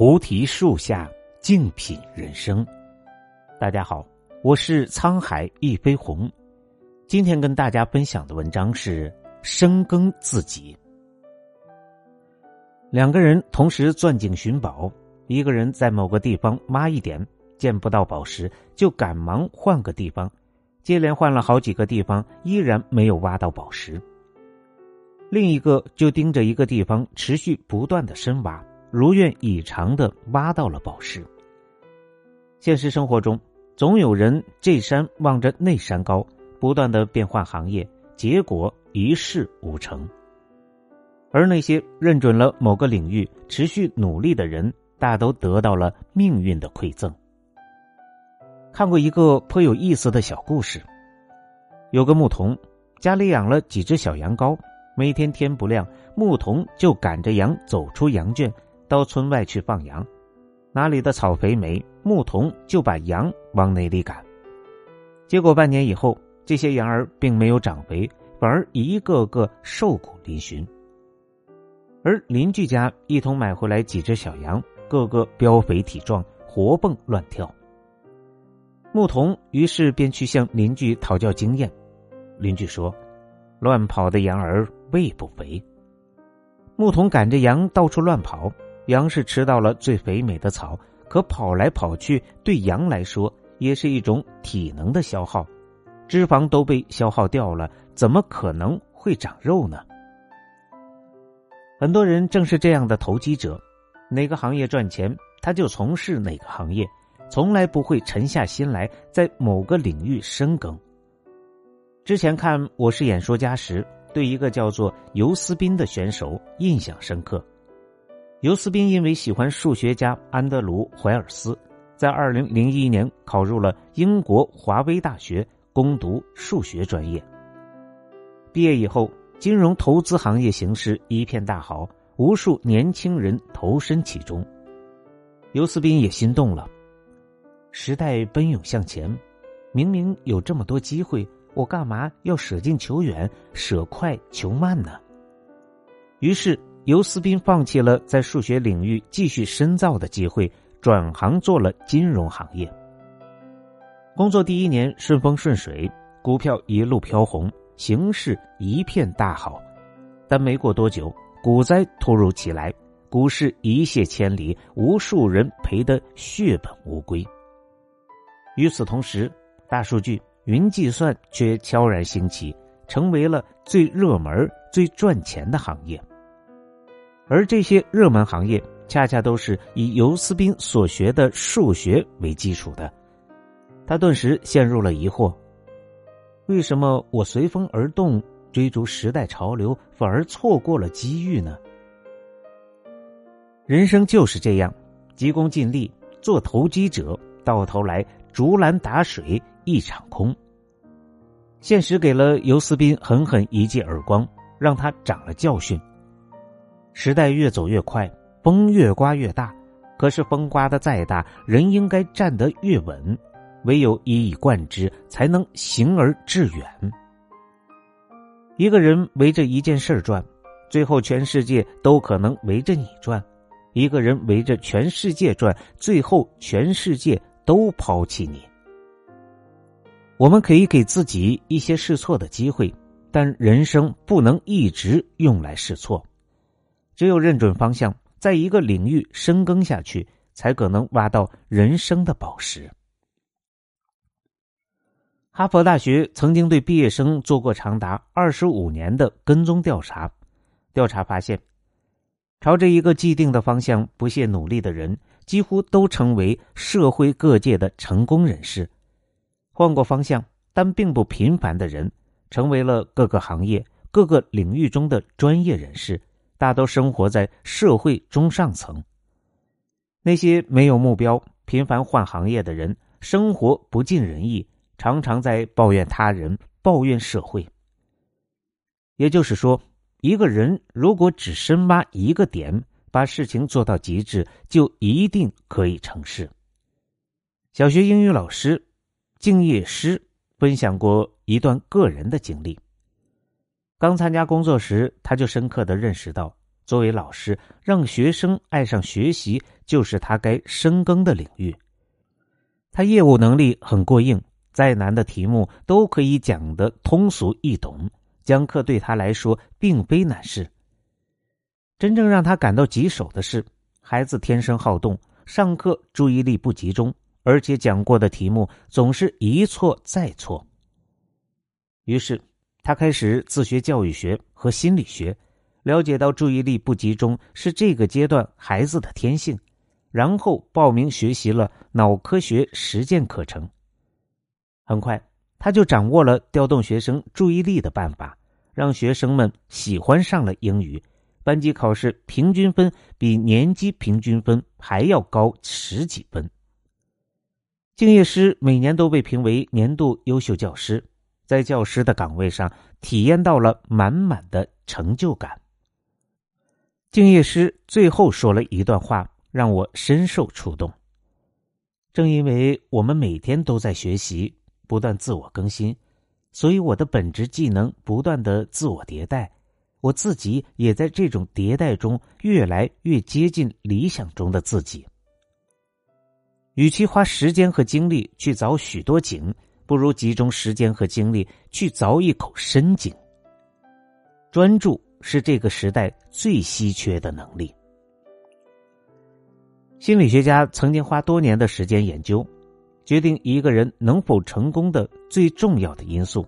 菩提树下静品人生。大家好，我是沧海一飞鸿。今天跟大家分享的文章是深耕自己。两个人同时钻井寻宝，一个人在某个地方挖一点，见不到宝石，就赶忙换个地方，接连换了好几个地方，依然没有挖到宝石。另一个就盯着一个地方，持续不断的深挖。如愿以偿的挖到了宝石。现实生活中，总有人这山望着那山高，不断的变换行业，结果一事无成。而那些认准了某个领域、持续努力的人，大都得到了命运的馈赠。看过一个颇有意思的小故事：有个牧童家里养了几只小羊羔，每天天不亮，牧童就赶着羊走出羊圈。到村外去放羊，哪里的草肥美，牧童就把羊往那里赶。结果半年以后，这些羊儿并没有长肥，反而一个个瘦骨嶙峋。而邻居家一同买回来几只小羊，个个膘肥体壮，活蹦乱跳。牧童于是便去向邻居讨教经验。邻居说：“乱跑的羊儿胃不肥。”牧童赶着羊到处乱跑。羊是吃到了最肥美的草，可跑来跑去对羊来说也是一种体能的消耗，脂肪都被消耗掉了，怎么可能会长肉呢？很多人正是这样的投机者，哪个行业赚钱他就从事哪个行业，从来不会沉下心来在某个领域深耕。之前看《我是演说家》时，对一个叫做尤斯宾的选手印象深刻。尤斯宾因为喜欢数学家安德鲁·怀尔斯，在二零零一年考入了英国华威大学攻读数学专业。毕业以后，金融投资行业形势一片大好，无数年轻人投身其中。尤斯宾也心动了。时代奔涌向前，明明有这么多机会，我干嘛要舍近求远、舍快求慢呢？于是。尤斯宾放弃了在数学领域继续深造的机会，转行做了金融行业。工作第一年顺风顺水，股票一路飘红，形势一片大好。但没过多久，股灾突如其来，股市一泻千里，无数人赔得血本无归。与此同时，大数据、云计算却悄然兴起，成为了最热门、最赚钱的行业。而这些热门行业，恰恰都是以尤斯宾所学的数学为基础的。他顿时陷入了疑惑：为什么我随风而动，追逐时代潮流，反而错过了机遇呢？人生就是这样，急功近利做投机者，到头来竹篮打水一场空。现实给了尤斯宾狠狠一记耳光，让他长了教训。时代越走越快，风越刮越大。可是风刮得再大，人应该站得越稳。唯有一以贯之，才能行而致远。一个人围着一件事转，最后全世界都可能围着你转；一个人围着全世界转，最后全世界都抛弃你。我们可以给自己一些试错的机会，但人生不能一直用来试错。只有认准方向，在一个领域深耕下去，才可能挖到人生的宝石。哈佛大学曾经对毕业生做过长达二十五年的跟踪调查，调查发现，朝着一个既定的方向不懈努力的人，几乎都成为社会各界的成功人士；换过方向但并不频繁的人，成为了各个行业、各个领域中的专业人士。大都生活在社会中上层。那些没有目标、频繁换行业的人，生活不尽人意，常常在抱怨他人、抱怨社会。也就是说，一个人如果只深挖一个点，把事情做到极致，就一定可以成事。小学英语老师敬业师分享过一段个人的经历。刚参加工作时，他就深刻的认识到，作为老师，让学生爱上学习就是他该深耕的领域。他业务能力很过硬，再难的题目都可以讲得通俗易懂，讲课对他来说并非难事。真正让他感到棘手的是，孩子天生好动，上课注意力不集中，而且讲过的题目总是一错再错。于是，他开始自学教育学和心理学。了解到注意力不集中是这个阶段孩子的天性，然后报名学习了脑科学实践课程。很快，他就掌握了调动学生注意力的办法，让学生们喜欢上了英语。班级考试平均分比年级平均分还要高十几分。敬业师每年都被评为年度优秀教师，在教师的岗位上体验到了满满的成就感。敬业师最后说了一段话，让我深受触动。正因为我们每天都在学习，不断自我更新，所以我的本职技能不断的自我迭代，我自己也在这种迭代中越来越接近理想中的自己。与其花时间和精力去找许多井，不如集中时间和精力去凿一口深井。专注。是这个时代最稀缺的能力。心理学家曾经花多年的时间研究，决定一个人能否成功的最重要的因素。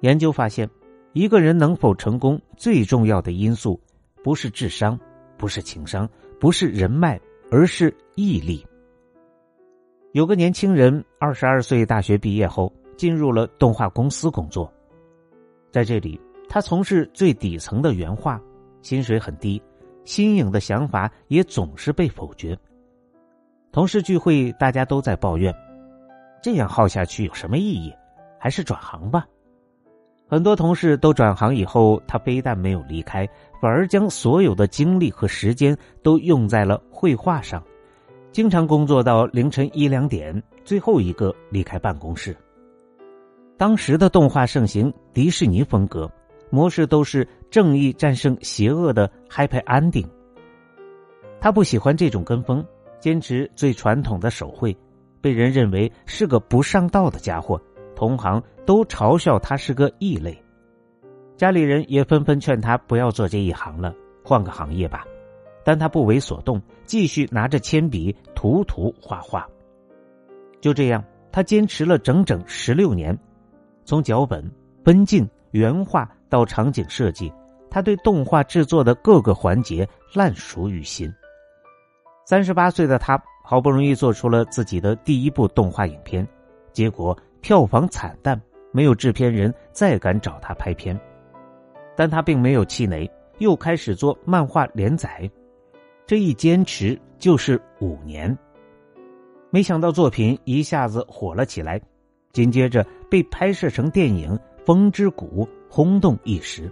研究发现，一个人能否成功最重要的因素，不是智商，不是情商，不是人脉，而是毅力。有个年轻人，二十二岁大学毕业后，进入了动画公司工作，在这里。他从事最底层的原画，薪水很低，新颖的想法也总是被否决。同事聚会，大家都在抱怨：这样耗下去有什么意义？还是转行吧。很多同事都转行以后，他非但没有离开，反而将所有的精力和时间都用在了绘画上，经常工作到凌晨一两点，最后一个离开办公室。当时的动画盛行迪士尼风格。模式都是正义战胜邪恶的 Happy Ending。他不喜欢这种跟风，坚持最传统的手绘，被人认为是个不上道的家伙，同行都嘲笑他是个异类。家里人也纷纷劝他不要做这一行了，换个行业吧。但他不为所动，继续拿着铅笔涂涂画画。就这样，他坚持了整整十六年，从脚本、分镜、原画。到场景设计，他对动画制作的各个环节烂熟于心。三十八岁的他好不容易做出了自己的第一部动画影片，结果票房惨淡，没有制片人再敢找他拍片。但他并没有气馁，又开始做漫画连载，这一坚持就是五年。没想到作品一下子火了起来，紧接着被拍摄成电影。风之谷轰动一时。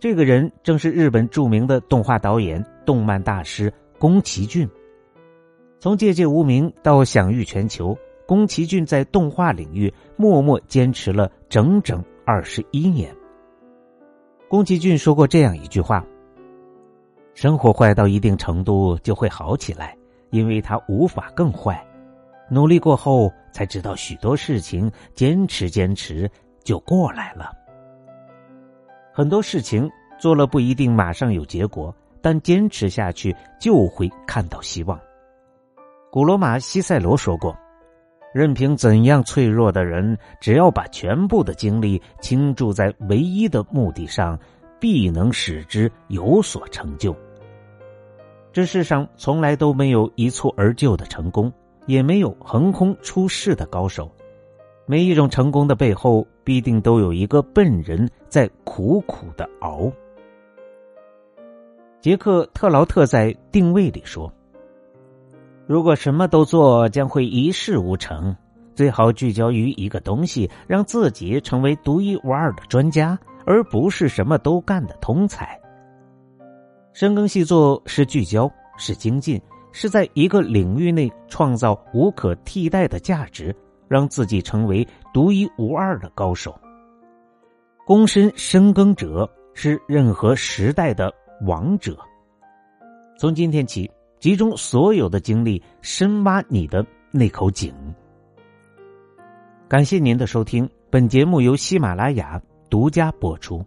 这个人正是日本著名的动画导演、动漫大师宫崎骏。从寂寂无名到享誉全球，宫崎骏在动画领域默默坚持了整整二十一年。宫崎骏说过这样一句话：“生活坏到一定程度就会好起来，因为它无法更坏。努力过后才知道许多事情，坚持坚持。”就过来了。很多事情做了不一定马上有结果，但坚持下去就会看到希望。古罗马西塞罗说过：“任凭怎样脆弱的人，只要把全部的精力倾注在唯一的目的上，必能使之有所成就。”这世上从来都没有一蹴而就的成功，也没有横空出世的高手。每一种成功的背后，必定都有一个笨人在苦苦的熬。杰克特劳特在定位里说：“如果什么都做，将会一事无成。最好聚焦于一个东西，让自己成为独一无二的专家，而不是什么都干的通才。深耕细作是聚焦，是精进，是在一个领域内创造无可替代的价值。”让自己成为独一无二的高手。躬身深耕者是任何时代的王者。从今天起，集中所有的精力，深挖你的那口井。感谢您的收听，本节目由喜马拉雅独家播出。